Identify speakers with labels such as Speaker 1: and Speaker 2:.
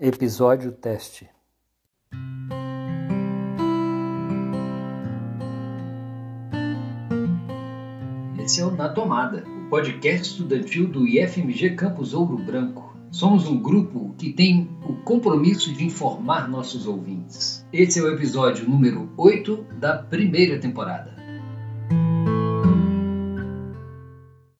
Speaker 1: Episódio teste.
Speaker 2: Esse é o Na Tomada, o podcast estudantil do IFMG Campus Ouro Branco. Somos um grupo que tem o compromisso de informar nossos ouvintes. Esse é o episódio número 8 da primeira temporada.